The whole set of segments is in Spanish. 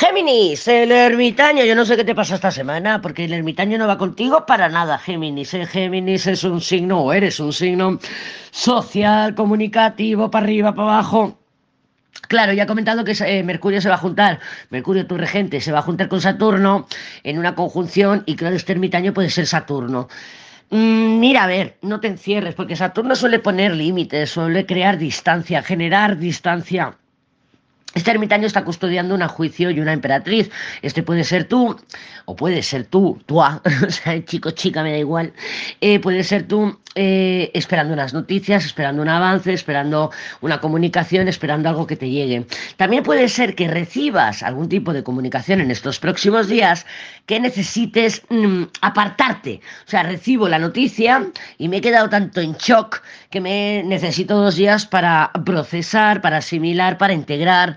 Géminis, el ermitaño, yo no sé qué te pasa esta semana, porque el ermitaño no va contigo para nada, Géminis. El Géminis es un signo, o eres un signo social, comunicativo, para arriba, para abajo. Claro, ya he comentado que eh, Mercurio se va a juntar, Mercurio tu regente, se va a juntar con Saturno en una conjunción y claro, este ermitaño puede ser Saturno. Mm, mira, a ver, no te encierres, porque Saturno suele poner límites, suele crear distancia, generar distancia este ermitaño está custodiando un juicio y una emperatriz. Este puede ser tú, o puede ser tú, tú, o sea, chico, chica, me da igual. Eh, puede ser tú eh, esperando unas noticias, esperando un avance, esperando una comunicación, esperando algo que te llegue. También puede ser que recibas algún tipo de comunicación en estos próximos días que necesites mm, apartarte. O sea, recibo la noticia y me he quedado tanto en shock que me necesito dos días para procesar, para asimilar, para integrar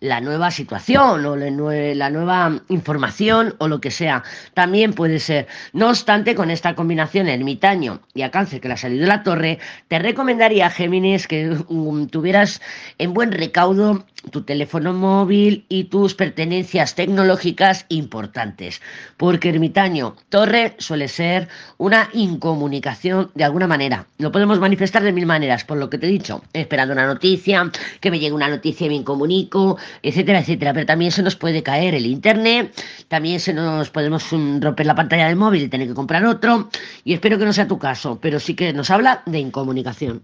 la nueva situación o la nueva información o lo que sea. También puede ser. No obstante, con esta combinación ermitaño y a cáncer que le ha salido de la torre, te recomendaría, Géminis, que um, tuvieras en buen recaudo tu teléfono móvil y tus pertenencias tecnológicas importantes. Porque ermitaño, torre suele ser una incomunicación de alguna manera. Lo podemos manifestar de mil maneras, por lo que te he dicho, esperando una noticia, que me llegue una noticia y me incomunico, etcétera, etcétera. Pero también se nos puede caer el internet, también se nos podemos mm, romper la pantalla del móvil y tener que comprar otro. Y espero que no sea tu caso, pero sí que nos habla de incomunicación.